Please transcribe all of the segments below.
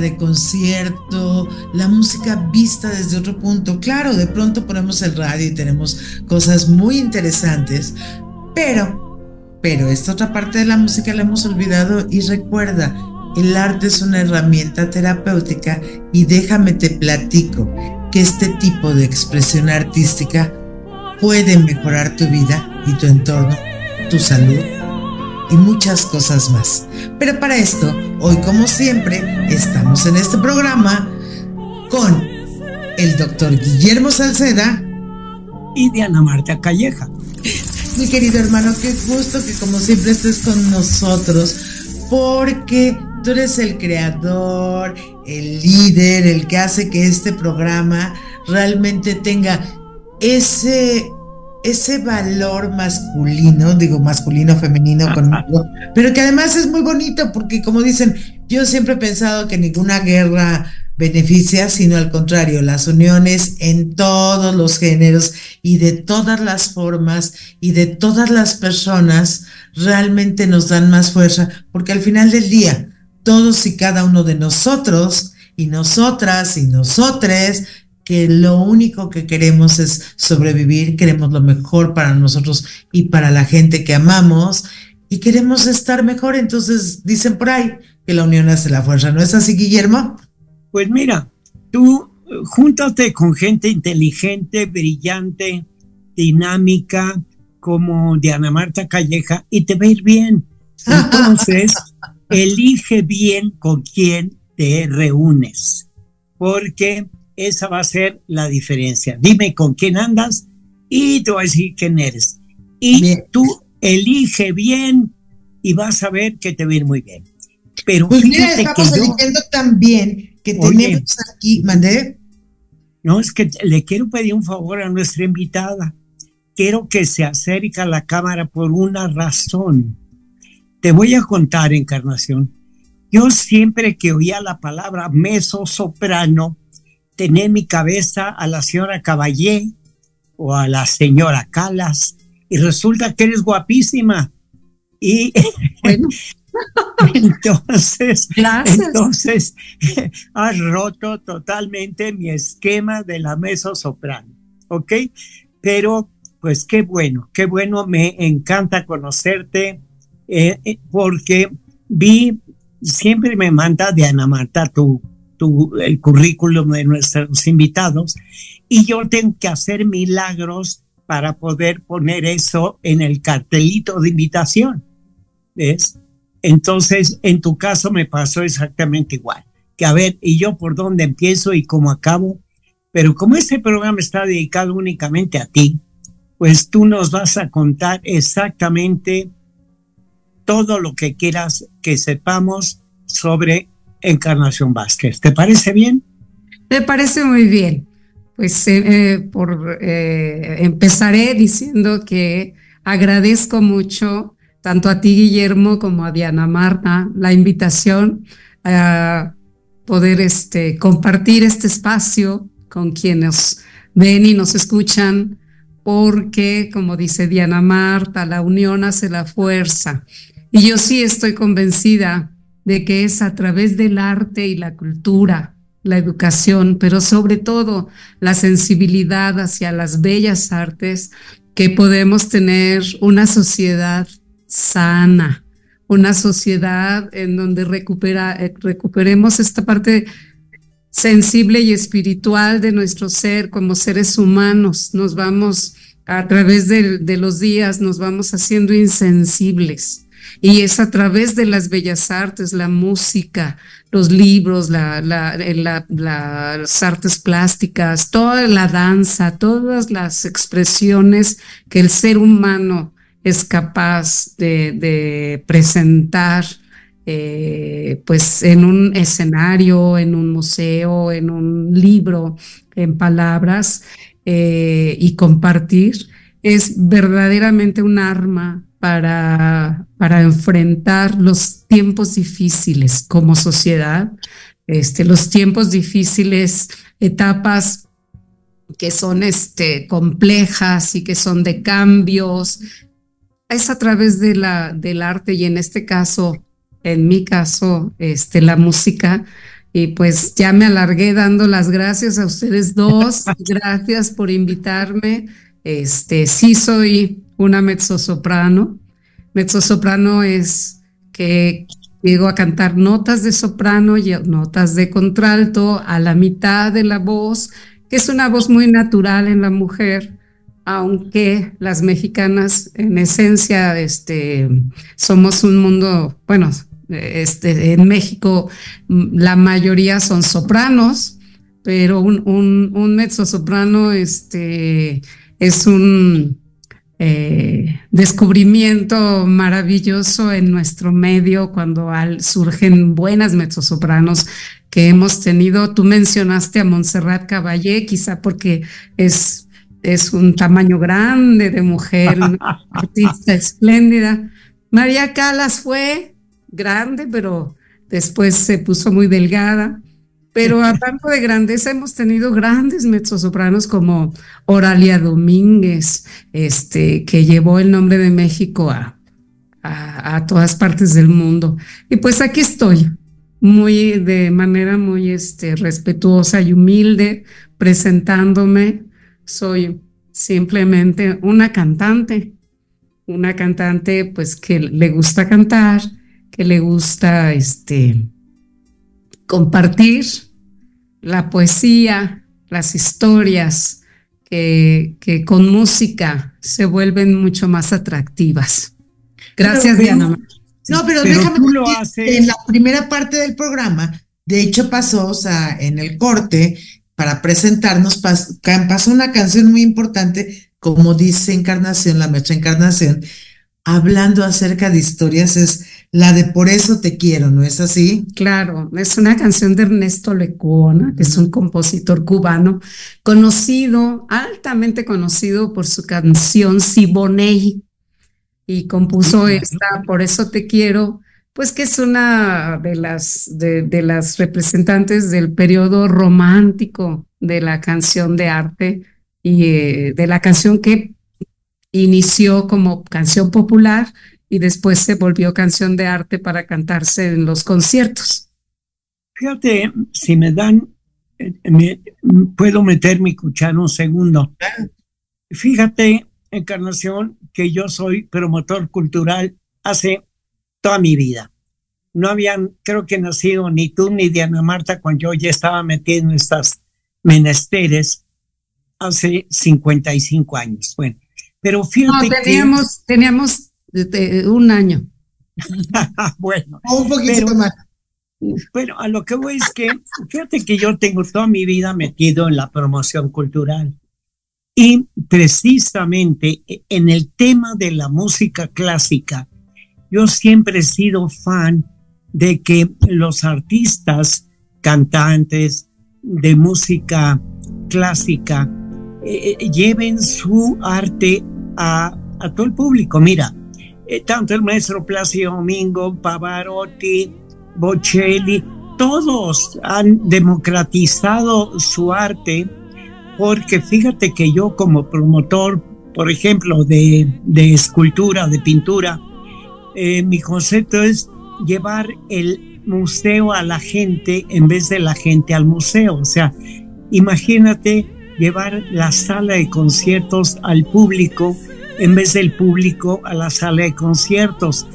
de concierto, la música vista desde otro punto. Claro, de pronto ponemos el radio y tenemos cosas muy interesantes, pero, pero esta otra parte de la música la hemos olvidado y recuerda, el arte es una herramienta terapéutica y déjame te platico que este tipo de expresión artística puede mejorar tu vida y tu entorno, tu salud y muchas cosas más. Pero para esto, hoy como siempre, estamos en este programa con el doctor Guillermo Salceda y Diana Marta Calleja. Mi querido hermano, qué gusto que como siempre estés con nosotros, porque tú eres el creador, el líder, el que hace que este programa realmente tenga ese ese valor masculino, digo masculino, femenino conmigo, pero que además es muy bonito porque como dicen, yo siempre he pensado que ninguna guerra beneficia, sino al contrario, las uniones en todos los géneros y de todas las formas y de todas las personas realmente nos dan más fuerza, porque al final del día, todos y cada uno de nosotros y nosotras y nosotres que lo único que queremos es sobrevivir, queremos lo mejor para nosotros y para la gente que amamos y queremos estar mejor. Entonces dicen por ahí que la unión hace la fuerza. ¿No es así, Guillermo? Pues mira, tú júntate con gente inteligente, brillante, dinámica, como Diana Marta Calleja, y te va a ir bien. Entonces, elige bien con quién te reúnes, porque esa va a ser la diferencia. Dime con quién andas y te voy a decir quién eres. Y tú elige bien y vas a ver que te va a ir muy bien. Pero pues mira, estamos eligiendo también que tenemos aquí, mandé. No, es que le quiero pedir un favor a nuestra invitada. Quiero que se acerque a la cámara por una razón. Te voy a contar, Encarnación. Yo siempre que oía la palabra meso soprano, tener en mi cabeza a la señora Caballé o a la señora Calas y resulta que eres guapísima. Y bueno. entonces, entonces has roto totalmente mi esquema de la mesa soprano, ¿ok? Pero pues qué bueno, qué bueno, me encanta conocerte eh, eh, porque vi, siempre me manda Diana Marta tu el currículum de nuestros invitados y yo tengo que hacer milagros para poder poner eso en el cartelito de invitación. ¿Ves? Entonces, en tu caso me pasó exactamente igual. Que a ver, ¿y yo por dónde empiezo y cómo acabo? Pero como este programa está dedicado únicamente a ti, pues tú nos vas a contar exactamente todo lo que quieras que sepamos sobre Encarnación Vázquez. ¿Te parece bien? Me parece muy bien. pues eh, por, empezaré diciendo que agradezco mucho tanto a ti, Guillermo, como a Diana Marta, la invitación a poder este, compartir este espacio con quienes ven y nos escuchan, porque, como dice Diana Marta, la unión hace la fuerza. Y yo sí estoy convencida de que es a través del arte y la cultura, la educación, pero sobre todo la sensibilidad hacia las bellas artes, que podemos tener una sociedad sana, una sociedad en donde eh, recuperemos esta parte sensible y espiritual de nuestro ser como seres humanos. Nos vamos, a través de, los días, nos vamos haciendo insensibles. Y es a través de las bellas artes, la música, los libros, la, las artes plásticas, toda la danza, todas las expresiones que el ser humano es capaz de, presentar eh, pues en un escenario, en un museo, en un libro, en palabras eh, y compartir, es verdaderamente un arma para, para enfrentar los tiempos difíciles como sociedad, este, los tiempos difíciles, etapas que son este, complejas y que son de cambios, es a través de la, del arte y en este caso, en mi caso, este, la música. Y pues ya me alargué dando las gracias a ustedes dos. Gracias por invitarme. Este, sí soy una mezzosoprano. Mezzosoprano es que llego a cantar notas de soprano y notas de contralto a la mitad de la voz, que es una voz muy natural en la mujer aunque las mexicanas en esencia este, somos un mundo, bueno, este, en México la mayoría son sopranos, pero un, un, mezzo soprano este, es un eh, descubrimiento maravilloso en nuestro medio cuando surgen buenas mezzosopranos que hemos tenido. Tú mencionaste a Montserrat Caballé, quizá porque es es un tamaño grande de mujer, una artista espléndida. María Calas fue grande, pero después se puso muy delgada. Pero hablando de grandeza, hemos tenido grandes mezzosopranos como Oralia Domínguez, este, que llevó el nombre de México a, a, a, todas partes del mundo. Y pues aquí estoy, muy de manera muy este, respetuosa y humilde, presentándome soy simplemente una cantante, una cantante pues que le gusta cantar, que le gusta este compartir la poesía, las historias que, que con música se vuelven mucho más atractivas. Gracias, Diana. No, pero, déjame lo en la primera parte del programa, de hecho pasó, o sea, en el corte, para presentarnos, pasó una canción muy importante, como dice Encarnación, la maestra Encarnación, hablando acerca de historias, es la de Por eso te quiero, ¿no es así? Claro, es una canción de Ernesto Lecuona, que es un compositor cubano, conocido, altamente conocido por su canción Siboney, y compuso esta Por eso te quiero, pues que es una de las, de, las representantes del periodo romántico de la canción de arte y eh, de la canción que inició como canción popular y después se volvió canción de arte para cantarse en los conciertos. Fíjate, si me dan, eh, puedo meter mi cuchara un segundo. Fíjate, Encarnación, que yo soy promotor cultural hace toda mi vida. No habían, creo que nacido ni tú ni Diana Marta cuando yo ya estaba metido en estas menesteres hace 55 años. Bueno, pero fíjate no, teníamos, teníamos un año. bueno, un poquito más. Bueno, a lo que voy es que, fíjate que yo tengo toda mi vida metido en la promoción cultural. Y precisamente en el tema de la música clásica, yo siempre he sido fan de que los artistas, cantantes, de música clásica eh, eh, lleven su arte a, todo el público. Mira, eh, tanto el maestro Plácido Domingo, Pavarotti, Bocelli, todos han democratizado su arte porque fíjate que yo como promotor, por ejemplo, de, escultura, de pintura, mi concepto es llevar el museo a la gente en vez de la gente al museo. O sea, imagínate llevar la sala de conciertos al público en vez del público a la sala de conciertos.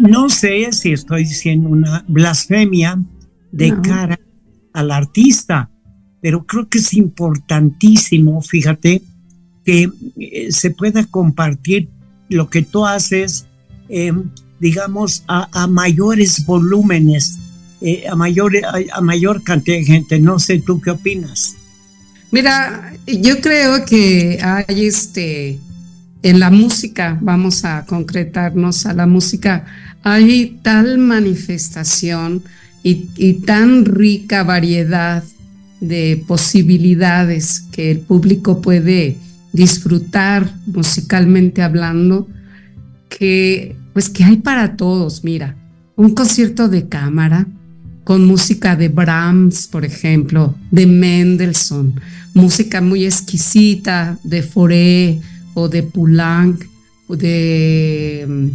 No sé si estoy diciendo una blasfemia de cara al artista, pero creo que es importantísimo, fíjate, que eh, se pueda compartir lo que tú haces, eh, digamos, a, mayores volúmenes, eh, a, mayor, a mayor cantidad de gente. No sé, ¿tú qué opinas? Mira, yo creo que hay este, en la música, vamos a concretarnos a la música, hay tal manifestación y, tan rica variedad de posibilidades que el público puede disfrutar musicalmente hablando, que pues que hay para todos, mira, un concierto de cámara con música de Brahms, por ejemplo, de Mendelssohn, música muy exquisita de Foré o de Poulenc de mm,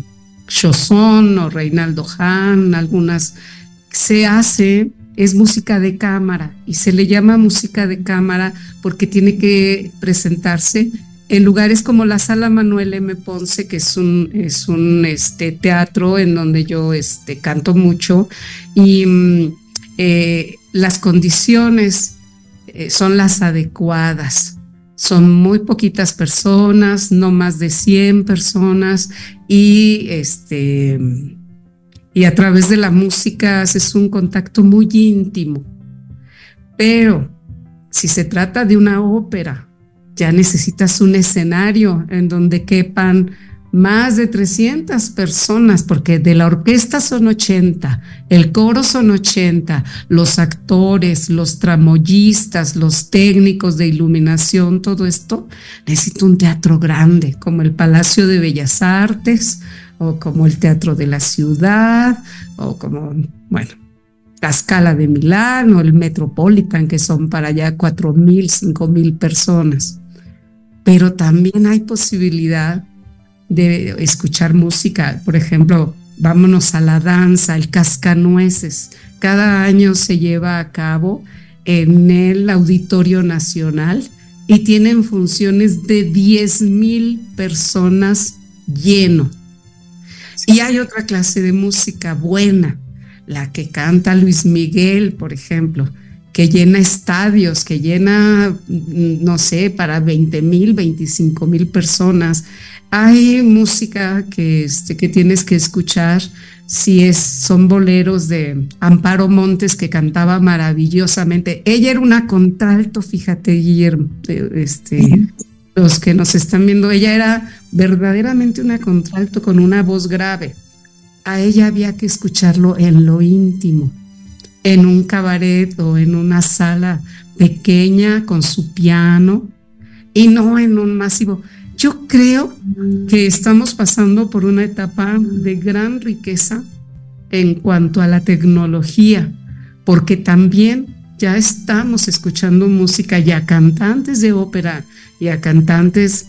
Chausson o Reinaldo Hahn, algunas se hace es música de cámara y se le llama música de cámara porque tiene que presentarse en lugares como la Sala Manuel M. Ponce, que es un, es un este, teatro en donde yo este, canto mucho, y mm, eh, las condiciones eh, son las adecuadas. Son muy poquitas personas, no más de 100 personas, y, este, y a través de la música haces un contacto muy íntimo. Pero si se trata de una ópera, ya necesitas un escenario en donde quepan más de 300 personas, porque de la orquesta son 80, el coro son 80, los actores, los tramoyistas, los técnicos de iluminación, todo esto, necesita un teatro grande, como el Palacio de Bellas Artes, o como el Teatro de la Ciudad, o como, bueno, la Scala de Milán o el Metropolitan, que son para allá 4 mil, 5 mil personas. Pero también hay posibilidad de escuchar música. Por ejemplo, vámonos a la danza, el cascanueces. Cada año se lleva a cabo en el Auditorio Nacional y tienen funciones de 10 mil personas lleno. Y hay otra clase de música buena, la que canta Luis Miguel, por ejemplo, que llena estadios, que llena, no sé, para 20 mil, 25 mil personas. Hay música que, este, que tienes que escuchar si es, son boleros de Amparo Montes que cantaba maravillosamente. Ella era una contralto, fíjate, Guillermo, este, los que nos están viendo, ella era verdaderamente una contralto con una voz grave. A ella había que escucharlo en lo íntimo, en un cabaret o en una sala pequeña con su piano y no en un masivo. Yo creo que estamos pasando por una etapa de gran riqueza en cuanto a la tecnología, porque también ya estamos escuchando música y a cantantes de ópera y a cantantes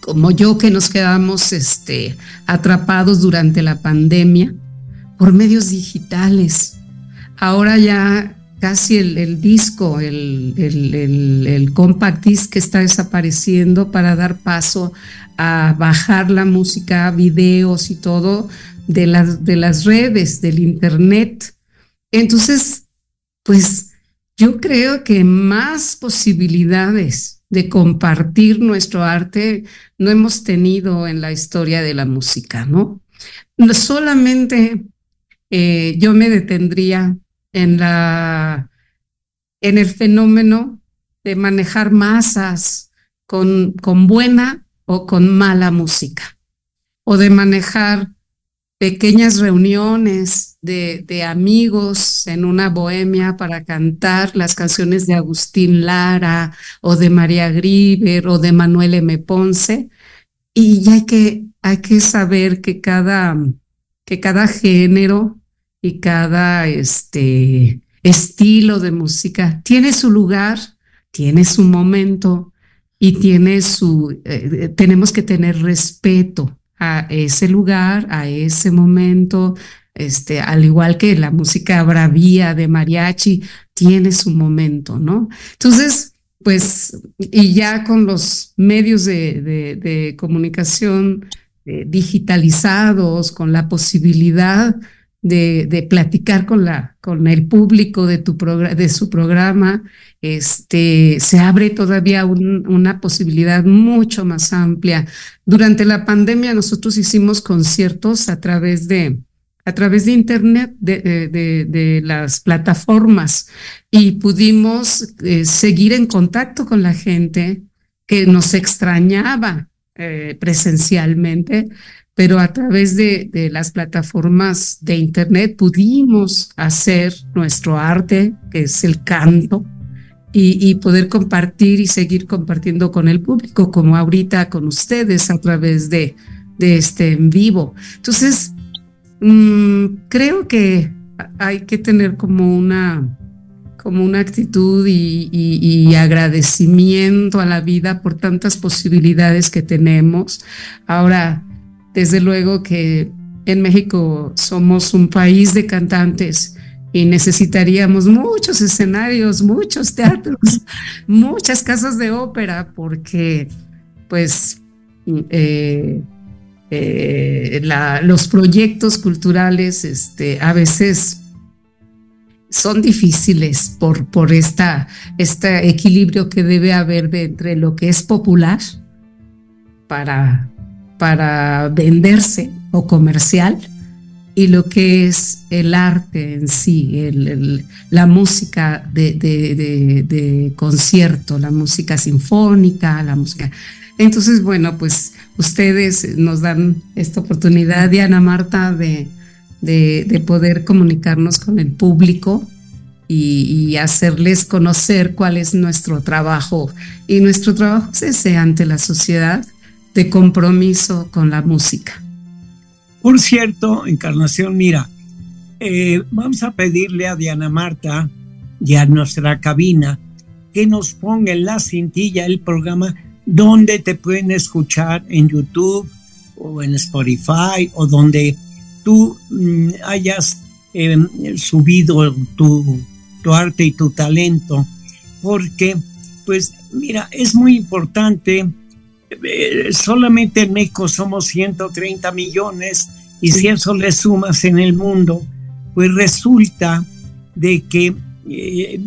como yo que nos quedamos este, atrapados durante la pandemia por medios digitales. Ahora ya casi el, disco, el, el, compact disc que está desapareciendo para dar paso a bajar la música, videos y todo de las, de las redes, del internet. Entonces, pues yo creo que más posibilidades de compartir nuestro arte no hemos tenido en la historia de la música, ¿no? Solamente eh, yo me detendría en, la, en el fenómeno de manejar masas con, con buena o con mala música, o de manejar pequeñas reuniones de, de, amigos en una bohemia para cantar las canciones de Agustín Lara o de María Griver o de Manuel M. Ponce. Y hay que, hay que saber que cada, que cada género y cada este, estilo de música tiene su lugar, tiene su momento y tiene su, eh, tenemos que tener respeto a ese lugar, a ese momento, este, al igual que la música bravía de mariachi, tiene su momento, ¿no? Entonces, pues, y ya con los medios de, de, comunicación eh, digitalizados, con la posibilidad de, de, platicar con, la, con el público de, tu de su programa, este, se abre todavía una posibilidad mucho más amplia. Durante la pandemia nosotros hicimos conciertos a través de, a través de Internet, de, de, las plataformas, y pudimos eh, seguir en contacto con la gente que nos extrañaba eh, presencialmente, pero a través de, las plataformas de Internet pudimos hacer nuestro arte, que es el canto, y, y, poder compartir y seguir compartiendo con el público, como ahorita con ustedes a través de, este en vivo. Entonces, mmm, creo que hay que tener como una como una actitud y, y, agradecimiento a la vida por tantas posibilidades que tenemos. Ahora, desde luego que en México somos un país de cantantes y necesitaríamos muchos escenarios, muchos teatros, muchas casas de ópera, porque pues eh, eh, los proyectos culturales este, a veces son difíciles por, por esta, este equilibrio que debe haber entre lo que es popular para, para venderse o comercial y lo que es el arte en sí, la música de, concierto, la música sinfónica, la música. Entonces, bueno, pues ustedes nos dan esta oportunidad, Diana Marta, de, de poder comunicarnos con el público y, y, hacerles conocer cuál es nuestro trabajo. Y nuestro trabajo es ese ante la sociedad de compromiso con la música. Por cierto, Encarnación, mira, eh, vamos a pedirle a Diana Marta y a nuestra cabina que nos ponga en la cintilla el programa donde te pueden escuchar en YouTube o en Spotify o donde tú mm, hayas eh, subido tu, tu arte y tu talento. Porque, pues, mira, es muy importante eh, solamente en México somos 130 millones y si eso le sumas en el mundo, pues resulta de que eh,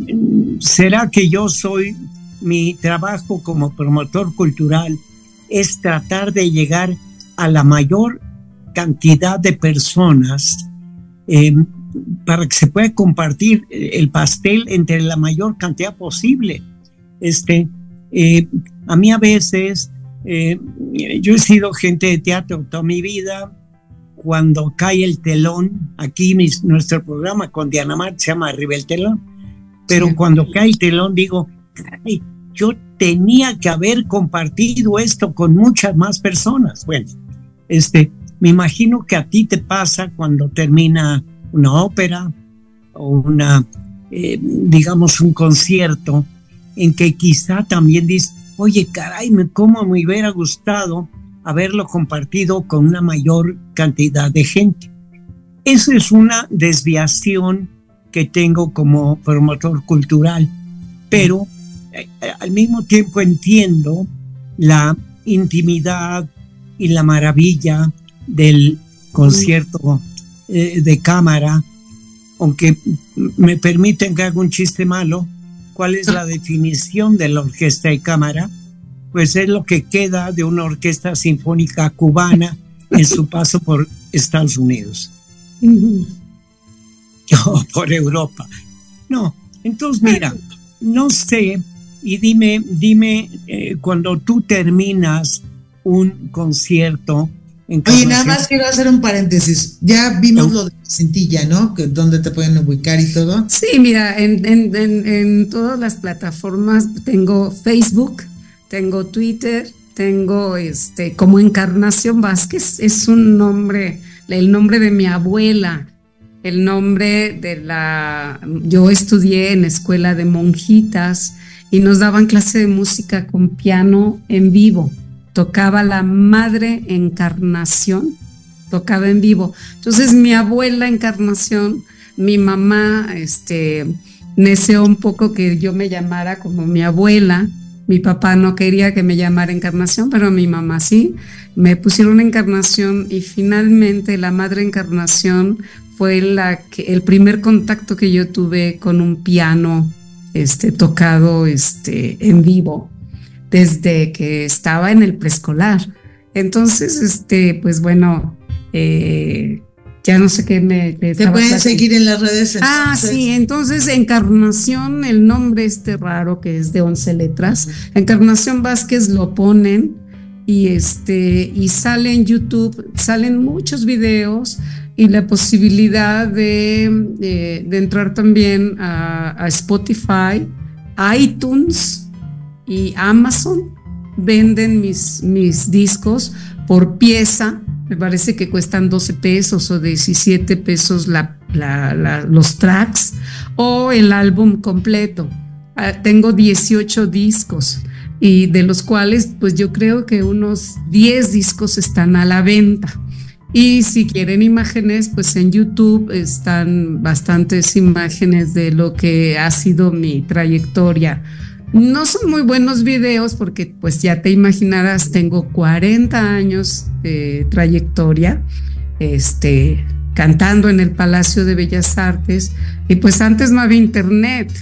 será que yo soy, mi trabajo como promotor cultural es tratar de llegar a la mayor cantidad de personas eh, para que se pueda compartir el pastel entre la mayor cantidad posible. Este, a mí a veces eh, yo he sido gente de teatro toda mi vida. Cuando cae el telón, aquí nuestro programa con Diana Mart se llama Arriba el telón, pero cuando cae el telón digo, yo tenía que haber compartido esto con muchas más personas. Bueno, este, me imagino que a ti te pasa cuando termina una ópera o una, eh, digamos, un concierto en que quizá también dices, oye, caray, cómo me hubiera gustado haberlo compartido con una mayor cantidad de gente. Esa es una desviación que tengo como promotor cultural, pero eh, al mismo tiempo entiendo la intimidad y la maravilla del concierto eh, de cámara, aunque me permiten que haga un chiste malo, ¿Cuál es la definición de la orquesta de cámara? Pues es lo que queda de una orquesta sinfónica cubana en su paso por Estados Unidos. O por Europa. No, entonces mira, no sé, y dime, dime, eh, cuando tú terminas un concierto, Oye, nada más quiero hacer un paréntesis. Ya vimos lo de Cintilla, ¿no? Que, donde te pueden ubicar y todo. Sí, mira, en, en, en, todas las plataformas tengo Facebook, tengo Twitter, tengo este, como Encarnación Vázquez, es un nombre, el nombre de mi abuela, el nombre de la. Yo estudié en escuela de monjitas y nos daban clase de música con piano en vivo tocaba la Madre Encarnación, tocaba en vivo. Entonces mi abuela Encarnación, mi mamá, este, deseó un poco que yo me llamara como mi abuela. Mi papá no quería que me llamara Encarnación, pero mi mamá sí. Me pusieron Encarnación y finalmente la Madre Encarnación fue la el primer contacto que yo tuve con un piano este, tocado este, en vivo desde que estaba en el preescolar. Entonces, este, pues bueno, eh, ya no sé qué me... Te pueden seguir en las redes. Ah, sí, entonces Encarnación, el nombre este raro que es de 11 letras, Encarnación Vázquez lo ponen y este y sale en YouTube, salen muchos videos y la posibilidad de, de, entrar también a, a Spotify, iTunes, y Amazon venden mis, mis discos por pieza, me parece que cuestan 12 pesos o 17 pesos los tracks o el álbum completo. Ah, tengo 18 discos y de los cuales pues yo creo que unos 10 discos están a la venta. Y si quieren imágenes, pues en YouTube están bastantes imágenes de lo que ha sido mi trayectoria no son muy buenos videos porque pues ya te imaginarás, tengo 40 años de trayectoria, este, cantando en el Palacio de Bellas Artes y pues antes no había internet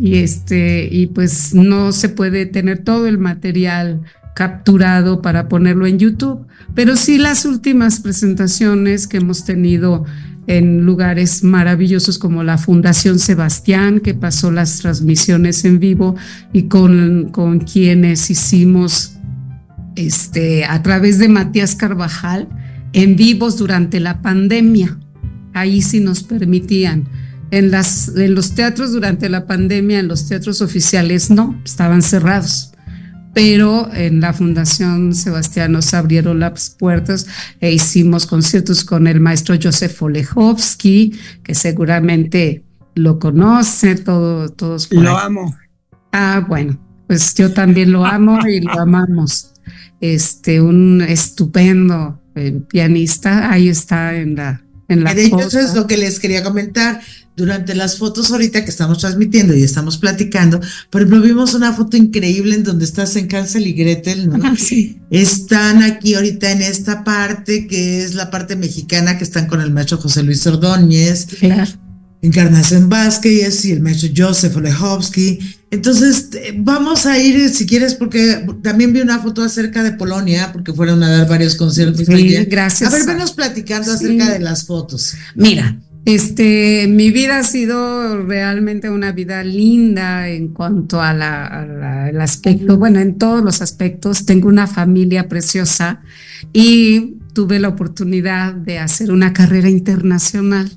y este y pues no se puede tener todo el material capturado para ponerlo en YouTube, pero sí las últimas presentaciones que hemos tenido en lugares maravillosos como la Fundación Sebastián, que pasó las transmisiones en vivo y con, con quienes hicimos este, a través de Matías Carvajal en vivos durante la pandemia. Ahí sí nos permitían. En, las, en los teatros durante la pandemia, en los teatros oficiales no, estaban cerrados pero en la Fundación Sebastián nos abrieron las puertas e hicimos conciertos con el maestro Josef Olechowski, que seguramente lo conoce, todo, todos. Lo amo. Ah, bueno, pues yo también lo amo y lo amamos. Este, un estupendo eh, pianista, ahí está en la, en la. De hecho, eso es lo que les quería comentar durante las fotos ahorita que estamos transmitiendo y estamos platicando, por ejemplo, vimos una foto increíble en donde estás en Cancel y Gretel, ¿no? sí. Están aquí ahorita en esta parte que es la parte mexicana que están con el maestro José Luis Ordóñez. Claro. Encarnación Vázquez y el maestro Joseph Olechowski. Entonces, vamos a ir, si quieres, porque también vi una foto acerca de Polonia, porque fueron a dar varios conciertos. Sí, gracias. A ver, venos platicando acerca de las fotos. Mira, este, mi vida ha sido realmente una vida linda en cuanto al aspecto, bueno, en todos los aspectos. Tengo una familia preciosa y tuve la oportunidad de hacer una carrera internacional.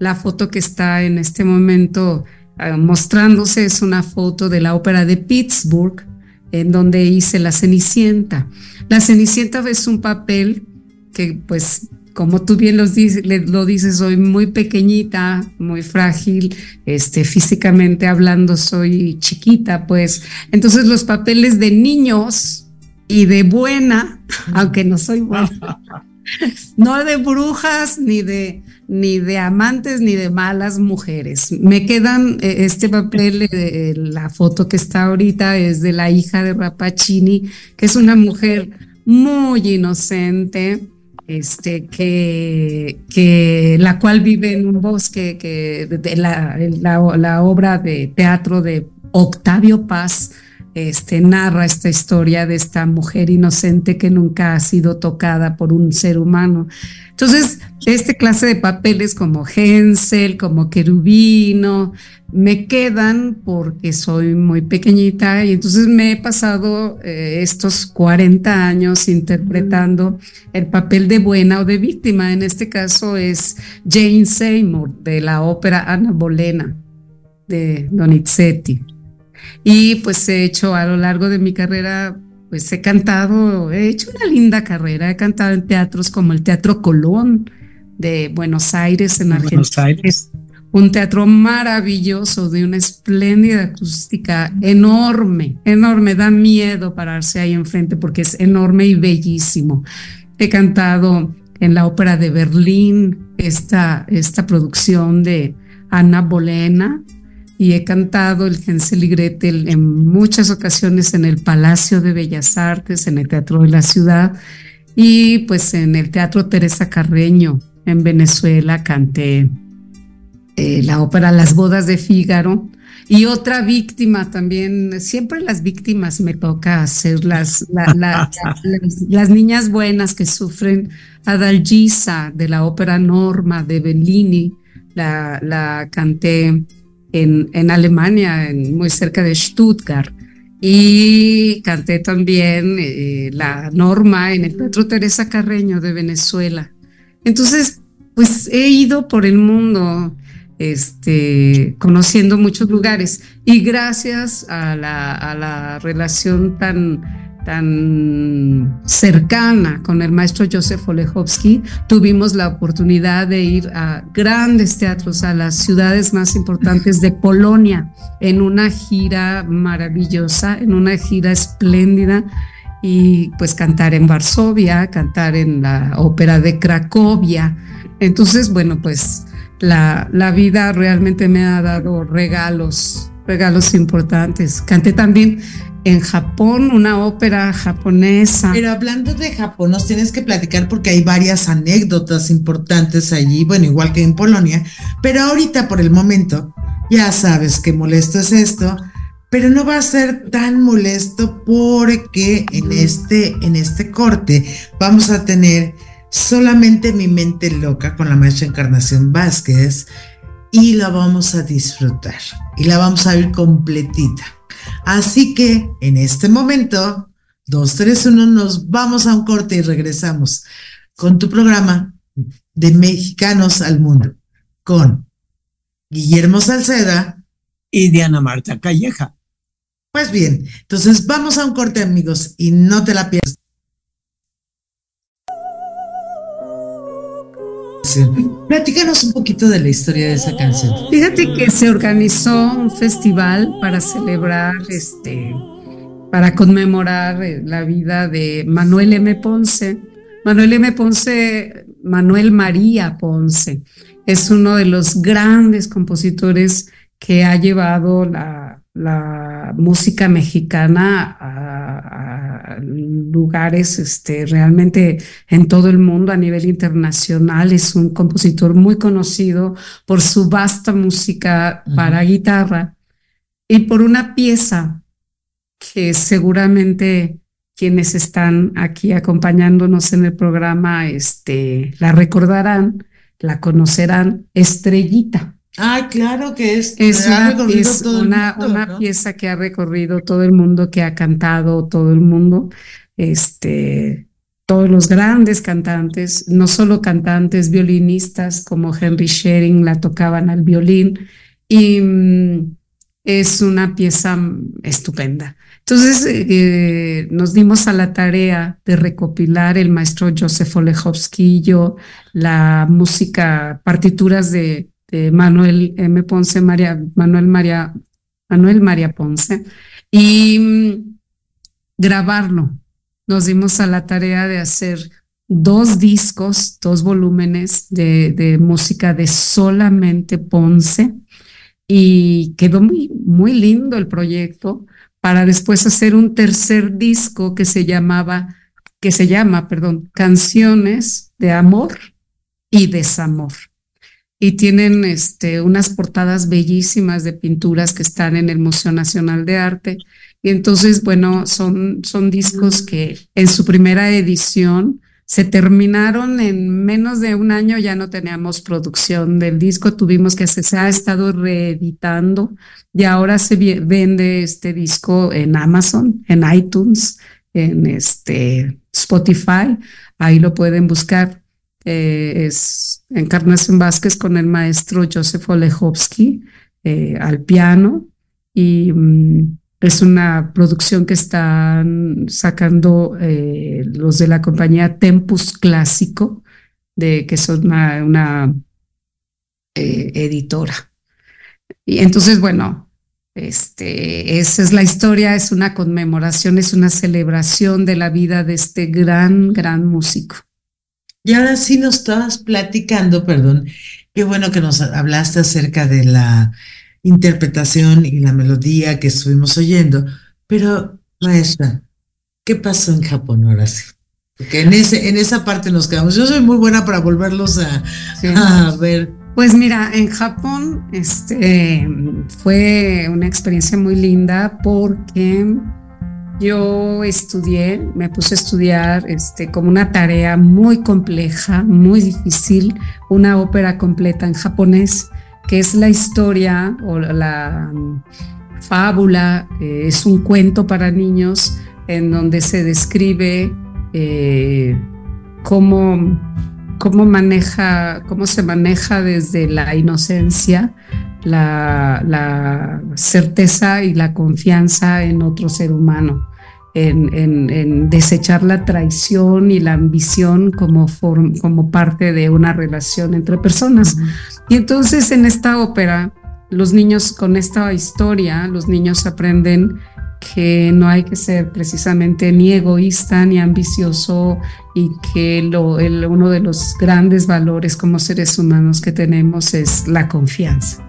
La foto que está en este momento eh, mostrándose es una foto de la ópera de Pittsburgh, en donde hice La Cenicienta. La Cenicienta es un papel que pues como tú bien lo dices, soy muy pequeñita, muy frágil, este, físicamente hablando soy chiquita, pues. Entonces los papeles de niños y de buena, aunque no soy buena, no de brujas ni de ni de amantes ni de malas mujeres. Me quedan eh, este papel, eh, la foto que está ahorita es de la hija de Rapacini, que es una mujer muy inocente, este, que, la cual vive en un bosque, que de la, obra de teatro de Octavio Paz, este, narra esta historia de esta mujer inocente que nunca ha sido tocada por un ser humano. Entonces, este clase de papeles como Hensel, como Querubino, me quedan porque soy muy pequeñita y entonces me he pasado eh, estos 40 años interpretando el papel de buena o de víctima. En este caso es Jane Seymour de la ópera Ana Bolena de Donizetti. Y pues he hecho a lo largo de mi carrera, pues he cantado, he hecho una linda carrera, he cantado en teatros como el Teatro Colón de Buenos Aires en Argentina. Buenos Aires. Un teatro maravilloso, de una espléndida acústica enorme, enorme, da miedo pararse ahí enfrente porque es enorme y bellísimo. He cantado en la Ópera de Berlín, esta, esta producción de Ana Bolena, y he cantado el Gensel y Gretel en muchas ocasiones en el Palacio de Bellas Artes, en el Teatro de la Ciudad y pues en el Teatro Teresa Carreño en Venezuela canté eh, la ópera Las bodas de Fígaro y otra víctima también, siempre las víctimas me toca hacer las, las, niñas buenas que sufren. Adalgisa de la ópera Norma de Bellini, la canté en, Alemania, muy cerca de Stuttgart. Y canté también eh, la norma en el Teatro Teresa Carreño de Venezuela. Entonces, pues he ido por el mundo este, conociendo muchos lugares y gracias a la, a la relación tan tan cercana con el maestro Joseph Olechowski, tuvimos la oportunidad de ir a grandes teatros, a las ciudades más importantes de Polonia, en una gira maravillosa, en una gira espléndida, y pues cantar en Varsovia, cantar en la ópera de Cracovia. Entonces, bueno, pues la, la vida realmente me ha dado regalos, regalos importantes. Canté también en Japón, una ópera japonesa. Pero hablando de Japón, nos tienes que platicar porque hay varias anécdotas importantes allí, bueno, igual que en Polonia, pero ahorita por el momento, ya sabes qué molesto es esto, pero no va a ser tan molesto porque en este, en este corte vamos a tener solamente mi mente loca con la maestra Encarnación Vázquez y la vamos a disfrutar y la vamos a ver completita. Así que en este momento, 2, 3, 1, nos vamos a un corte y regresamos con tu programa de Mexicanos al Mundo con Guillermo Salceda y Diana Marta Calleja. Pues bien, entonces vamos a un corte amigos y no te la pierdas. Platícanos un poquito de la historia de esa canción. Fíjate que se organizó un festival para celebrar, este, para conmemorar eh, la vida de Manuel M. Ponce. Manuel M. Ponce, Manuel María Ponce, es uno de los grandes compositores que ha llevado la, la música mexicana a, lugares este, realmente en todo el mundo a nivel internacional. Es un compositor muy conocido por su vasta música para guitarra y por una pieza que seguramente quienes están aquí acompañándonos en el programa este, la recordarán, la conocerán, Estrellita. Ah, claro que es. Es una, una, pieza que ha recorrido todo el mundo, que ha cantado todo el mundo. Este, todos los grandes cantantes, no solo cantantes, violinistas como Henry Shering la tocaban al violín y mm, es una pieza estupenda. Entonces eh, nos dimos a la tarea de recopilar el maestro Joseph Olechowski y yo la música, partituras de Manuel M. Ponce, María, Manuel María, Manuel María Ponce, y mm, grabarlo. Nos dimos a la tarea de hacer dos discos, dos volúmenes de, de música de solamente Ponce y quedó muy, muy lindo el proyecto para después hacer un tercer disco que se llamaba, que se llama, perdón, Canciones de Amor y Desamor y tienen este, unas portadas bellísimas de pinturas que están en el Museo Nacional de Arte Y entonces, bueno, son, son discos que en su primera edición se terminaron en menos de un año, ya no teníamos producción del disco, tuvimos que se, se ha estado reeditando y ahora se vende este disco en Amazon, en iTunes, en este Spotify, ahí lo pueden buscar. Eh, es Encarnación Vázquez con el maestro Joseph Olechowski eh, al piano y mm, es una producción que están sacando eh, los de la compañía Tempus Clásico, de, que son una, editora. Y entonces, bueno, este, esa es la historia, es una conmemoración, es una celebración de la vida de este gran, gran músico. Y ahora sí nos estabas platicando, perdón, qué bueno que nos hablaste acerca de la interpretación y la melodía que estuvimos oyendo, pero maestra, ¿qué pasó en Japón ahora sí? Porque en, ese, en esa parte nos quedamos. Yo soy muy buena para volverlos a, a ver. Pues mira, en Japón este, fue una experiencia muy linda porque yo estudié, me puse a estudiar este, como una tarea muy compleja, muy difícil, una ópera completa en japonés, que es la historia o la mm, fábula, eh, es un cuento para niños en donde se describe eh, cómo, cómo, maneja, cómo se maneja desde la inocencia la, la certeza y la confianza en otro ser humano en, desechar la traición y la ambición como, como parte de una relación entre personas. Y entonces en esta ópera, los niños con esta historia, los niños aprenden que no hay que ser precisamente ni egoísta ni ambicioso y que lo, uno de los grandes valores como seres humanos que tenemos es la confianza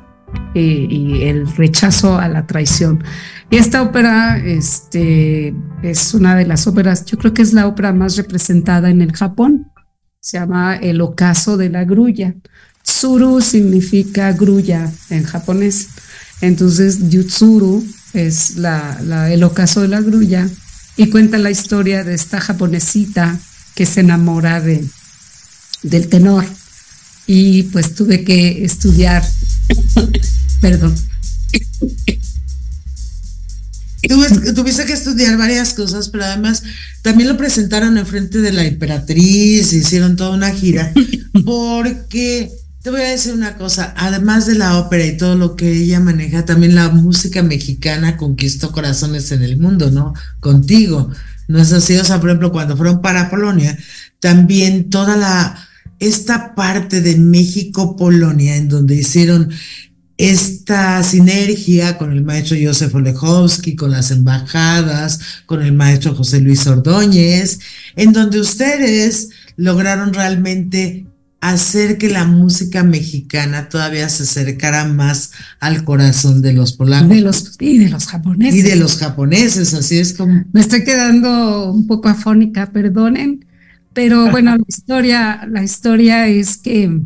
y, el rechazo a la traición. Y esta ópera este, es una de las óperas, yo creo que es la ópera más representada en el Japón. Se llama El ocaso de la grulla. Tsuru significa grulla en japonés. Entonces, Yutsuru es la, el ocaso de la grulla y cuenta la historia de esta japonesita que se enamora de, del tenor. Y pues tuve que estudiar Perdón. Tuviste que estudiar varias cosas, pero además también lo presentaron en frente de la emperatriz, hicieron toda una gira, porque te voy a decir una cosa, además de la ópera y todo lo que ella maneja, también la música mexicana conquistó corazones en el mundo, ¿no? Contigo. No es así, o sea, por ejemplo, cuando fueron para Polonia, también toda la esta parte de México-Polonia, en donde hicieron esta sinergia con el maestro Josef Olechowski, con las embajadas, con el maestro José Luis Ordóñez, en donde ustedes lograron realmente hacer que la música mexicana todavía se acercara más al corazón de los polacos. De los, y de los japoneses. Y de los japoneses, así es como... Me estoy quedando un poco afónica, perdonen. Pero bueno, la historia, la historia es que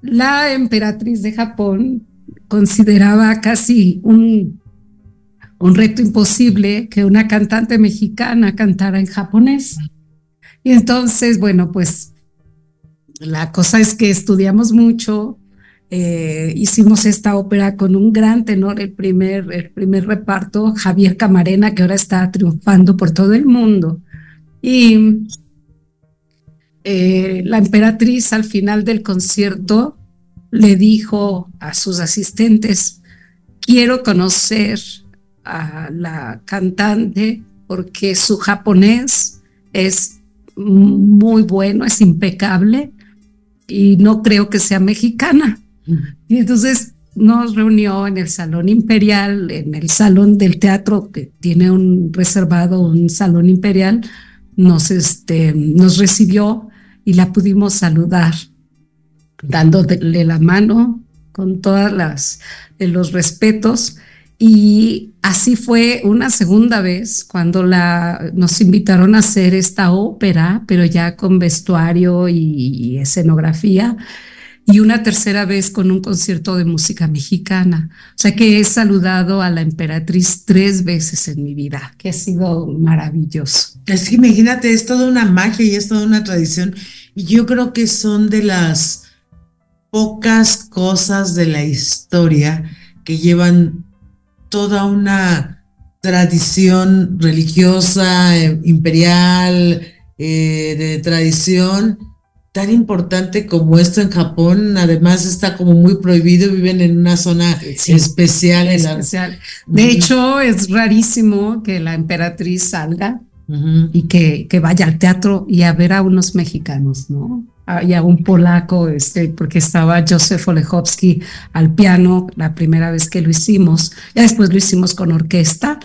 la emperatriz de Japón consideraba casi un, un reto imposible que una cantante mexicana cantara en japonés. Y entonces, bueno, pues la cosa es que estudiamos mucho, eh, hicimos esta ópera con un gran tenor, el primer, el primer reparto, Javier Camarena, que ahora está triunfando por todo el mundo. Y eh, la emperatriz al final del concierto le dijo a sus asistentes, quiero conocer a la cantante porque su japonés es muy bueno, es impecable y no creo que sea mexicana. Y entonces nos reunió en el Salón Imperial, en el Salón del Teatro, que tiene un reservado, un Salón Imperial, nos, este, nos recibió y la pudimos saludar, dándole la mano con todas las los respetos. Y así fue una segunda vez cuando la, nos invitaron a hacer esta ópera, pero ya con vestuario y, escenografía. y una tercera vez con un concierto de música mexicana. O sea que he saludado a la emperatriz tres veces en mi vida, que ha sido maravilloso. Es que imagínate, es toda una magia y es toda una tradición. Y yo creo que son de las pocas cosas de la historia que llevan toda una tradición religiosa, eh, imperial, eh, de tradición tan importante como esto en Japón. Además está como muy prohibido, viven en una zona especial. especial. De hecho, es rarísimo que la emperatriz salga y que, que, vaya al teatro y a ver a unos mexicanos, ¿no? Y a un polaco, este, porque estaba Joseph Olechowski al piano la primera vez que lo hicimos. Ya después lo hicimos con orquesta,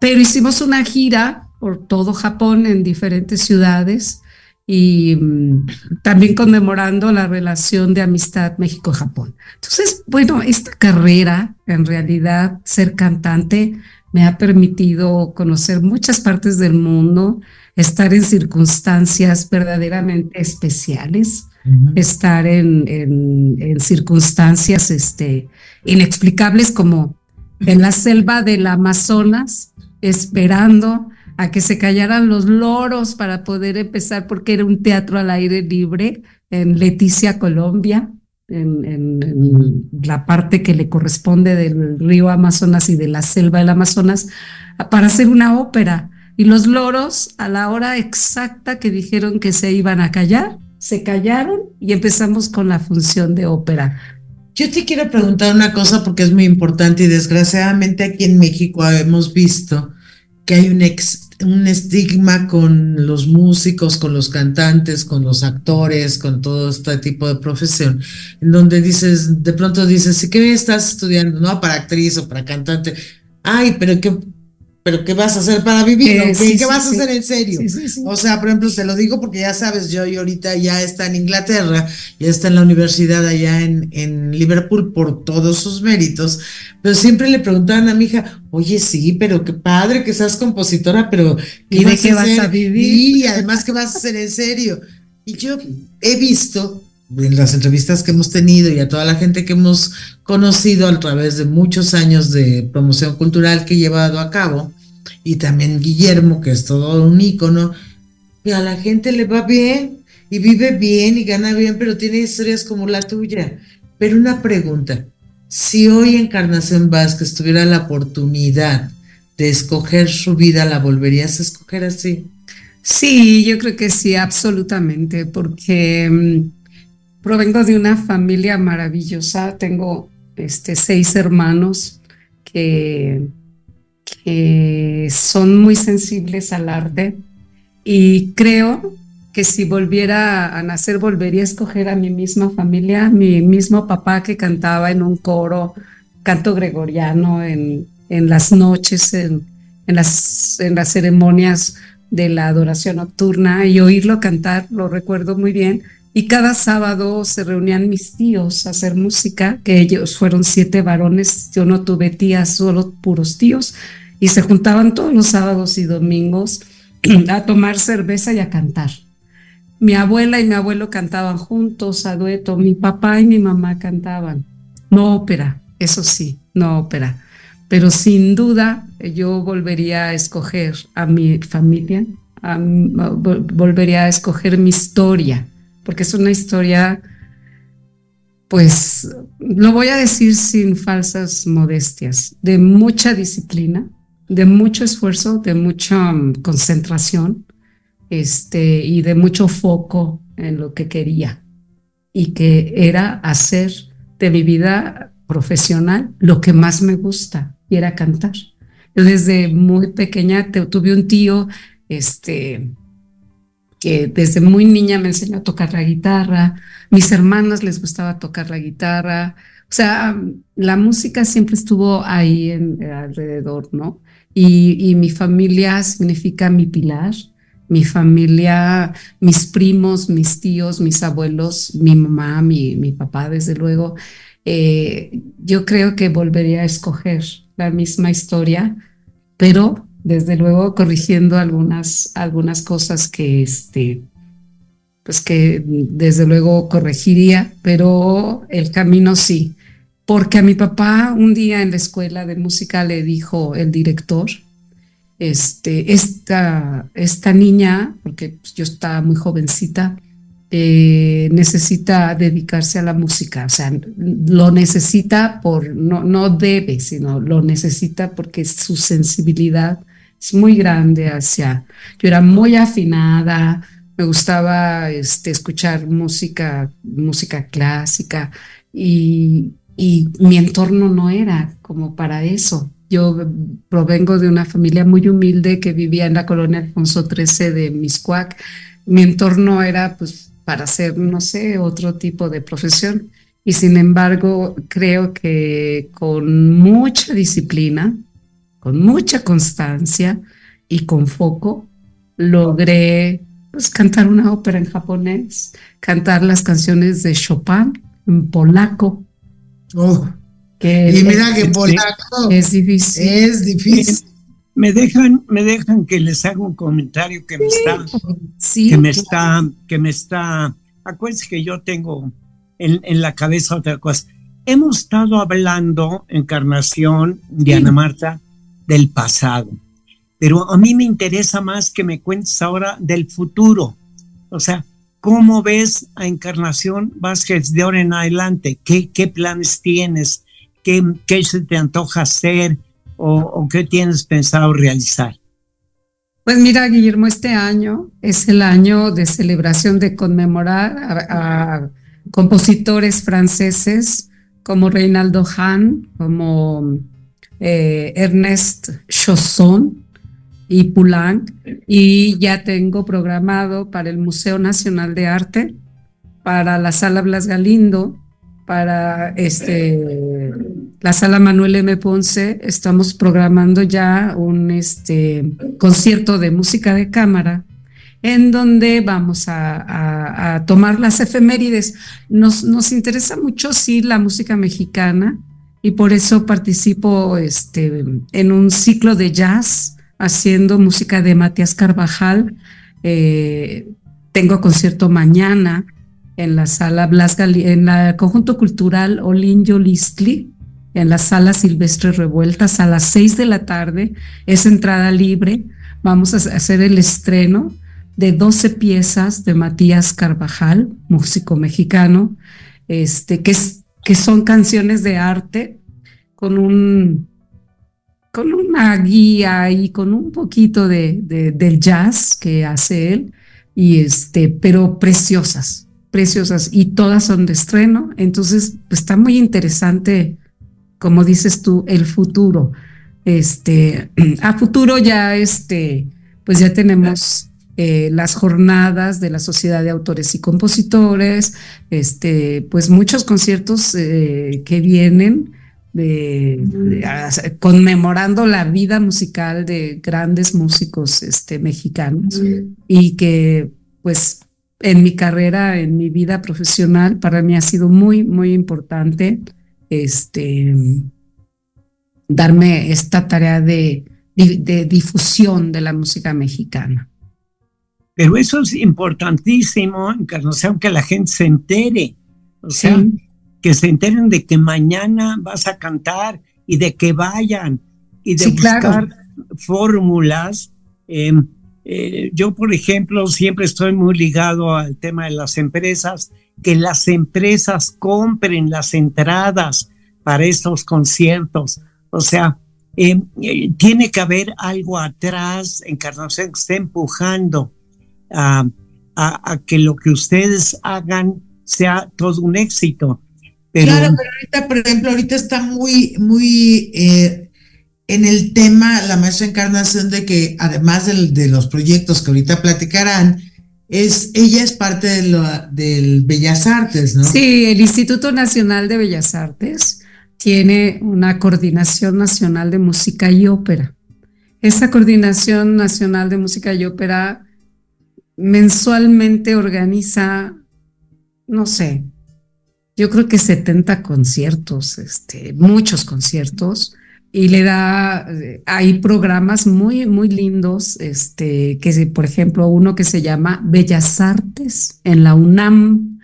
pero hicimos una gira por todo Japón en diferentes ciudades y mm, también conmemorando la relación de amistad México-Japón. Entonces, bueno, esta carrera, en realidad, ser cantante, me ha permitido conocer muchas partes del mundo, estar en circunstancias verdaderamente especiales, estar en, en, circunstancias este, inexplicables como en la selva del Amazonas, esperando a que se callaran los loros para poder empezar, porque era un teatro al aire libre en Leticia, Colombia, en, la parte que le corresponde del río Amazonas y de la selva del Amazonas, para hacer una ópera. Y los loros, a la hora exacta que dijeron que se iban a callar, se callaron y empezamos con la función de ópera. Yo te quiero preguntar una cosa porque es muy importante y desgraciadamente aquí en México hemos visto que hay un, estigma con los músicos, con los cantantes, con los actores, con todo este tipo de profesión, en donde dices, de pronto dices, ¿qué estás estudiando? No, para actriz o para cantante. Ay, pero qué pero ¿qué vas a hacer para vivir? ¿Qué, vas a hacer en serio? O sea, por ejemplo, te lo digo porque ya sabes, yo ahorita ya está en Inglaterra, ya está en la universidad allá en, en Liverpool por todos sus méritos, pero siempre le preguntaban a mi hija, oye, sí, pero qué padre que seas compositora, pero ¿qué ¿Y de qué vas a vivir? Y además, ¿qué vas a hacer en serio? Y yo he visto en las entrevistas que hemos tenido y a toda la gente que hemos conocido a través de muchos años de promoción cultural que he llevado a cabo, y también Guillermo, que es todo un ícono, que a la gente le va bien y vive bien y gana bien, pero tiene historias como la tuya. Pero una pregunta, si hoy Encarnación Vázquez tuviera la oportunidad de escoger su vida, ¿la volverías a escoger así? Sí, yo creo que sí, absolutamente, porque mm, provengo de una familia maravillosa, tengo este, seis hermanos que que son muy sensibles al arte y creo que si volviera a nacer volvería a escoger a mi misma familia, mi mismo papá que cantaba en un coro, canto gregoriano en, en las noches, en, en, las, en las ceremonias de la adoración nocturna y oírlo cantar, lo recuerdo muy bien. Y cada sábado se reunían mis tíos a hacer música, que ellos fueron siete varones, yo no tuve tías, solo puros tíos y se juntaban todos los sábados y domingos a tomar cerveza y a cantar. Mi abuela y mi abuelo cantaban juntos a dueto, mi papá y mi mamá cantaban. No ópera, eso sí, no ópera. Pero sin duda yo volvería a escoger a mi familia, volvería a escoger mi historia, porque es una historia, pues, lo voy a decir sin falsas modestias, de mucha disciplina, de mucho esfuerzo, de mucha mm, concentración este, y de mucho foco en lo que quería y que era hacer de mi vida profesional lo que más me gusta y era cantar. Desde muy pequeña tuve un tío este, que desde muy niña me enseñó a tocar la guitarra, mis hermanas les gustaba tocar la guitarra, o sea, la música siempre estuvo ahí en, alrededor, ¿no? Y, mi familia significa mi pilar, mi familia, mis primos, mis tíos, mis abuelos, mi mamá, mi, mi papá, desde luego. Eh, yo creo que volvería a escoger la misma historia, pero desde luego corrigiendo algunas, algunas cosas que, este, pues que desde luego corregiría, pero el camino sí. Porque a mi papá un día en la escuela de música le dijo el director, este, esta, esta niña, porque pues, yo estaba muy jovencita, eh, necesita dedicarse a la música, o sea, lo necesita por, no, no debe, sino lo necesita porque su sensibilidad es muy grande hacia, yo era muy afinada, me gustaba este, escuchar música, música clásica y, y mi entorno no era como para eso. Yo provengo de una familia muy humilde que vivía en la colonia Alfonso XIII de Miscuac. Mi entorno era pues para hacer, no sé, otro tipo de profesión. Y sin embargo, creo que con mucha disciplina, con mucha constancia y con foco, logré pues, cantar una ópera en japonés, cantar las canciones de Chopin en polaco. Oh, y mira que polaco es difícil. Es difícil. Me dejan, me dejan que les haga un comentario que me está, que me está, que me está, acuérdense que yo tengo en, en, la cabeza otra cosa. Hemos estado hablando, Encarnación, Diana Marta, del pasado pero a mí me interesa más que me cuentes ahora del futuro. O sea, ¿cómo ves a Encarnación Vázquez de ahora en adelante? ¿Qué, planes tienes? ¿Qué, ¿Qué, se te antoja hacer? O, qué tienes pensado realizar? Pues mira, Guillermo, este año es el año de celebración de conmemorar a, compositores franceses como Reinaldo Hahn, como eh, Ernest Chausson, y Poulenc y ya tengo programado para el Museo Nacional de Arte, para la Sala Blas Galindo, para este, la Sala Manuel M. Ponce, estamos programando ya un este, concierto de música de cámara en donde vamos a, tomar las efemérides. Nos, nos interesa mucho, sí, la música mexicana y por eso participo este, en un ciclo de jazz haciendo música de Matías Carvajal. Eh, tengo concierto mañana en la sala Blas en el conjunto cultural Olinjo Listli, en la sala Silvestre Revueltas a las seis de la tarde. Es entrada libre. Vamos a hacer el estreno de 12 piezas de Matías Carvajal, músico mexicano, este, que, que son canciones de arte con un con una guía y con un poquito de, del jazz que hace él, y este, pero preciosas, preciosas, y todas son de estreno, entonces pues, está muy interesante, como dices tú, el futuro. Este, a futuro ya, este, pues ya tenemos eh, las jornadas de la Sociedad de Autores y Compositores, este, pues muchos conciertos eh, que vienen de, conmemorando la vida musical de grandes músicos este, mexicanos y que pues en mi carrera, en mi vida profesional, para mí ha sido muy, muy importante este, darme esta tarea de, de, difusión de la música mexicana. Pero eso es importantísimo, Encarnación, que la gente se entere. O sea, que se enteren de que mañana vas a cantar y de que vayan y de buscar fórmulas. Em, eh, yo, por ejemplo, siempre estoy muy ligado al tema de las empresas, que las empresas compren las entradas para estos conciertos. O sea, em, eh, tiene que haber algo atrás, Encarnación, que esté empujando a, a, que lo que ustedes hagan sea todo un éxito. Claro, pero ahorita, por ejemplo, ahorita está muy, muy eh, en el tema la maestra Encarnación de que además de los proyectos que ahorita platicarán, es, ella es parte de lo, del Bellas Artes, ¿no? Sí, el Instituto Nacional de Bellas Artes tiene una coordinación nacional de música y ópera. Esa coordinación nacional de música y ópera mensualmente organiza, no sé, yo creo que 70 conciertos, este, muchos conciertos y le da, hay programas muy, muy lindos, este, que por ejemplo uno que se llama Bellas Artes en la UNAM,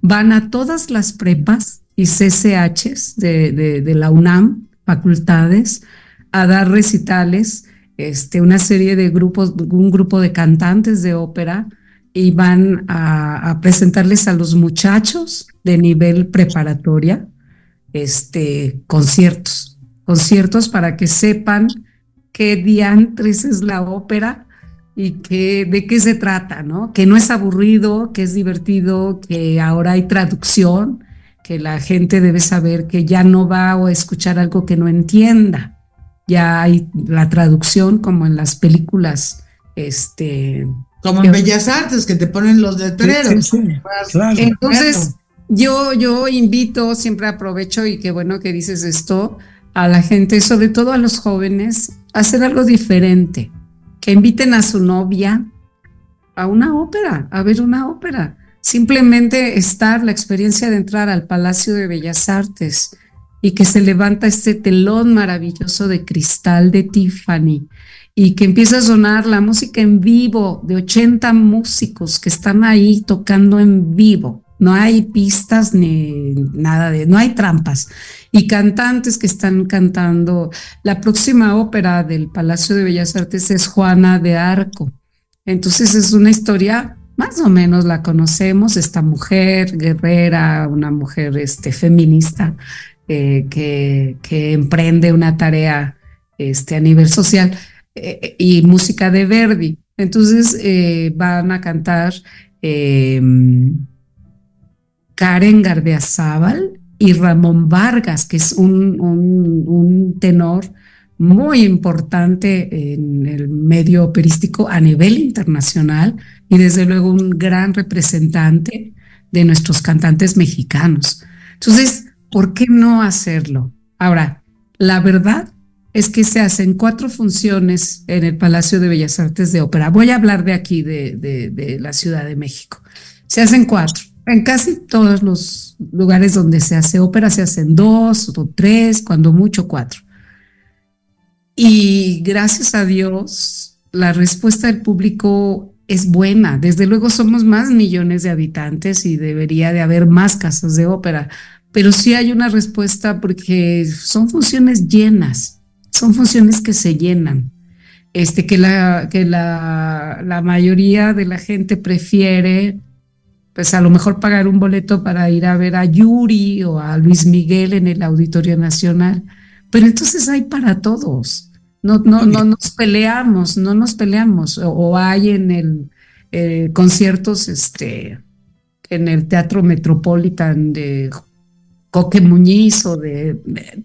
van a todas las prepas y CCHs de, de, la UNAM, facultades, a dar recitales, este, una serie de grupos, un grupo de cantantes de ópera, y van a, presentarles a los muchachos de nivel preparatoria, este, conciertos conciertos para que sepan qué diantres es la ópera y que, de qué se trata, ¿no? Que no es aburrido, que es divertido, que ahora hay traducción, que la gente debe saber que ya no va a escuchar algo que no entienda. Ya hay la traducción como en las películas, este... Como en Bellas Artes, que te ponen los letreros. Entonces, yo, yo invito, siempre aprovecho y qué bueno que dices esto, a la gente, sobre todo a los jóvenes, a hacer algo diferente, que inviten a su novia a una ópera, a ver una ópera. Simplemente estar, la experiencia de entrar al Palacio de Bellas Artes y que se levanta este telón maravilloso de cristal de Tiffany y que empieza a sonar la música en vivo de 80 músicos que están ahí tocando en vivo no hay pistas ni nada de, no hay trampas. Y cantantes que están cantando. La próxima ópera del Palacio de Bellas Artes es Juana de Arco. Entonces es una historia, más o menos la conocemos, esta mujer guerrera, una mujer este, feminista eh, que, emprende una tarea este, a nivel social eh, y música de Verdi. Entonces eh, van a cantar Karen Gardeazábal y Ramón Vargas, que es un, tenor muy importante en el medio operístico a nivel internacional y desde luego un gran representante de nuestros cantantes mexicanos. Entonces, ¿por qué no hacerlo? Ahora, la verdad es que se hacen cuatro funciones en el Palacio de Bellas Artes de Ópera. Voy a hablar de aquí, de, la Ciudad de México. Se hacen cuatro. En casi todos los lugares donde se hace ópera se hacen dos o tres, cuando mucho cuatro. Y gracias a Dios, la respuesta del público es buena. Desde luego somos más millones de habitantes y debería de haber más casas de ópera, pero sí hay una respuesta porque son funciones llenas, son funciones que se llenan. Este, que la, que la, la mayoría de la gente prefiere pues a lo mejor pagar un boleto para ir a ver a Yuri o a Luis Miguel en el Auditorio Nacional. Pero entonces hay para todos. No, no, no nos peleamos, no nos peleamos. O, hay en el eh, conciertos este, en el Teatro Metropolitan de Coque Muñiz o de,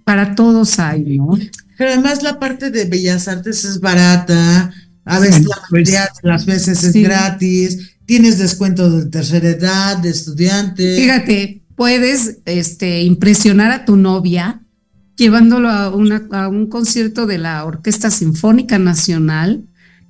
para todos hay, ¿no? Pero además la parte de Bellas Artes es barata, a veces la pues, de las veces es gratis tienes descuento de tercera edad, de estudiante. Fíjate, puedes este, impresionar a tu novia llevándolo a, a un concierto de la Orquesta Sinfónica Nacional,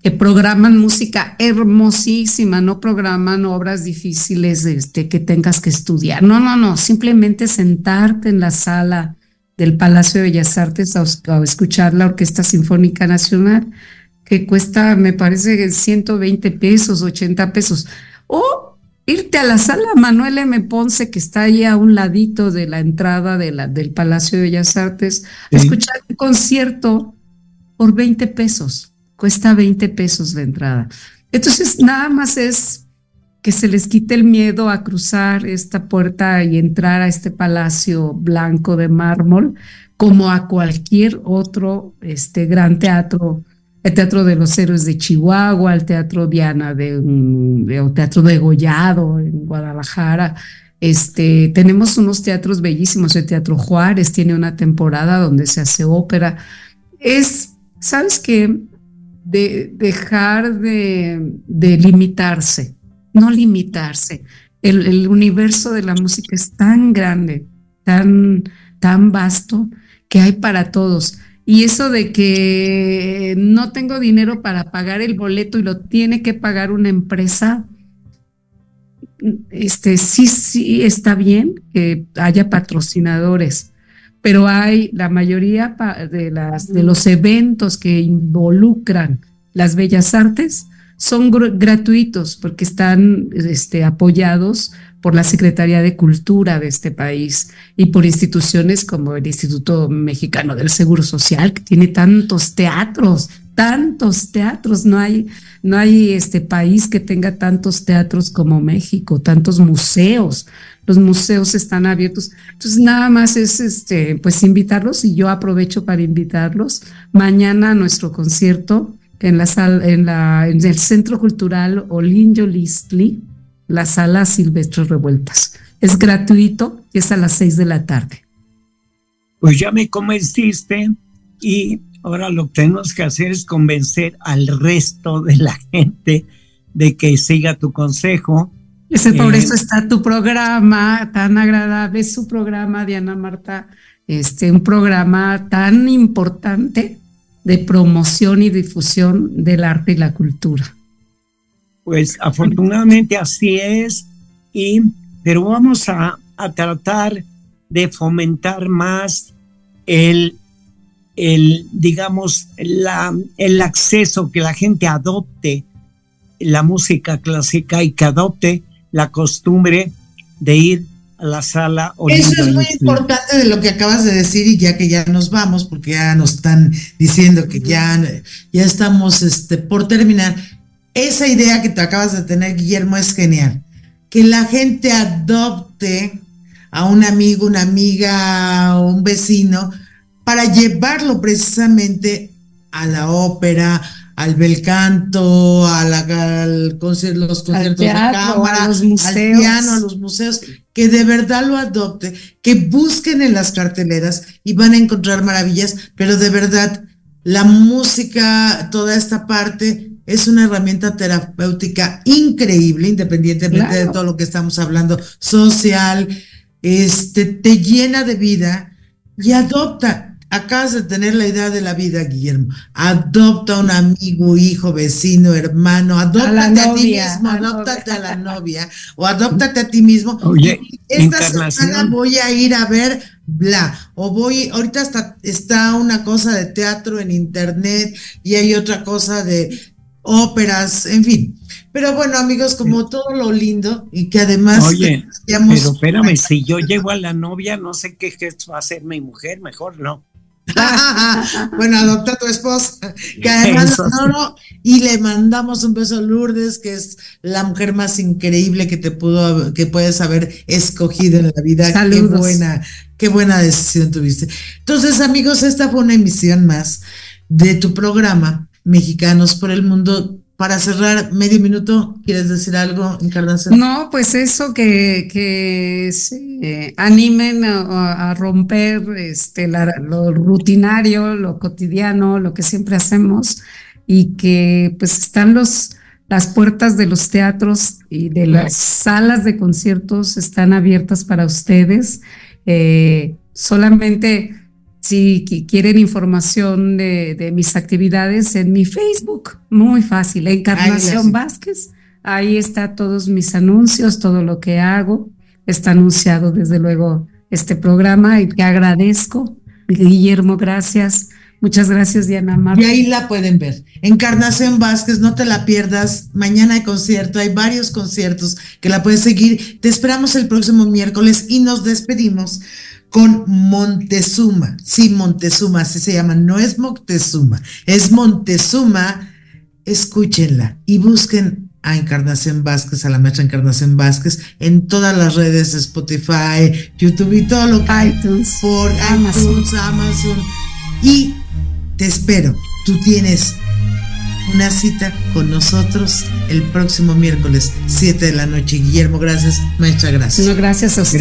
que programan música hermosísima, no programan obras difíciles este, que tengas que estudiar. No, no, no, simplemente sentarte en la sala del Palacio de Bellas Artes a, a escuchar la Orquesta Sinfónica Nacional que cuesta, me parece, 120 pesos, 80 pesos. O irte a la sala Manuel M. Ponce, que está ahí a un ladito de la entrada de la, del Palacio de Bellas Artes, a escuchar un concierto por 20 pesos. Cuesta 20 pesos la entrada. Entonces, nada más es que se les quite el miedo a cruzar esta puerta y entrar a este palacio blanco de mármol, como a cualquier otro este, gran teatro el Teatro de los Héroes de Chihuahua, el Teatro Diana de, el Teatro de Gollado en Guadalajara. Este, tenemos unos teatros bellísimos, el Teatro Juárez tiene una temporada donde se hace ópera. Es, ¿sabes qué? De dejar de, de limitarse, no limitarse. El, el, universo de la música es tan grande, tan, tan vasto, que hay para todos. Y eso de que no tengo dinero para pagar el boleto y lo tiene que pagar una empresa, este sí, sí está bien que haya patrocinadores, pero hay la mayoría de, los eventos que involucran las bellas artes son gratuitos porque están este, apoyados por la Secretaría de Cultura de este país y por instituciones como el Instituto Mexicano del Seguro Social, que tiene tantos teatros, tantos teatros, no hay, no hay este país que tenga tantos teatros como México, tantos museos. Los museos están abiertos. Entonces, nada más es este, pues invitarlos y yo aprovecho para invitarlos mañana a nuestro concierto en la sala, en la, en el Centro Cultural Olinjo Listli, la sala Silvestres Revueltas. Es gratuito y es a las seis de la tarde. Pues ya me convenciste y ahora lo que tenemos que hacer es convencer al resto de la gente de que siga tu consejo. Ese, por eh, eso está tu programa tan agradable, es su programa, Diana Marta, este, un programa tan importante de promoción y difusión del arte y la cultura. Pues afortunadamente así es, y, pero vamos a, tratar de fomentar más el, el digamos, la, el acceso, que la gente adopte la música clásica y que adopte la costumbre de ir a la sala. Eso es muy importante de lo que acabas de decir y ya que ya nos vamos, porque ya nos están diciendo que ya, ya estamos este, por terminar. Esa idea que te acabas de tener, Guillermo, es genial. Que la gente adopte a un amigo, una amiga o un vecino para llevarlo precisamente a la ópera, al bel canto, a al concierto, los conciertos de cámara, al piano, a los museos, que de verdad lo adopte, que busquen en las carteleras y van a encontrar maravillas, pero de verdad la música, toda esta parte es una herramienta terapéutica increíble, independientemente de todo lo que estamos hablando, social, este, te llena de vida y adopta acabas de tener la idea de la vida, Guillermo. Adopta a un amigo, hijo, vecino, hermano, adóptate a, ti mismo, adóptate a la novia o adóptate a ti mismo. Oye, esta semana voy a ir a ver bla, o voy, ahorita está, está una cosa de teatro en internet y hay otra cosa de óperas, en fin. Pero bueno, amigos, como todo lo lindo y que además... Oye, pero espérame, si yo llego a la novia, no sé qué gesto va a hacer mi mujer, mejor no. bueno, adopta a tu esposa, que además y le mandamos un beso a Lourdes, que es la mujer más increíble que te pudo, que puedes haber escogido en la vida. Qué buena, qué buena decisión tuviste. Entonces, amigos, esta fue una emisión más de tu programa, Mexicanos por el Mundo para cerrar medio minuto, ¿quieres decir algo, Encarnación? No, pues eso que, que se animen a, romper este, lo rutinario, lo cotidiano, lo que siempre hacemos y que pues están los, las puertas de los teatros y de las salas de conciertos están abiertas para ustedes. Eh, solamente si quieren información de, mis actividades en mi Facebook, muy fácil, Encarnación Vázquez. Ahí está todos mis anuncios, todo lo que hago. Está anunciado desde luego este programa y te agradezco. Guillermo, gracias. Muchas gracias, Diana Marta. Y ahí la pueden ver. Encarnación Vázquez, no te la pierdas. Mañana hay concierto, hay varios conciertos que la puedes seguir. Te esperamos el próximo miércoles y nos despedimos con Montezuma. Sí, Montezuma, así se llama. No es Moctezuma, es Montezuma. Escúchenla y busquen a Encarnación Vázquez, a la maestra Encarnación Vázquez, en todas las redes, Spotify, YouTube y todo lo que iTunes, por Amazon. Amazon. Y te espero. Tú tienes una cita con nosotros el próximo miércoles, 7 de la noche. Guillermo, gracias. Maestra, gracias. No, gracias a usted.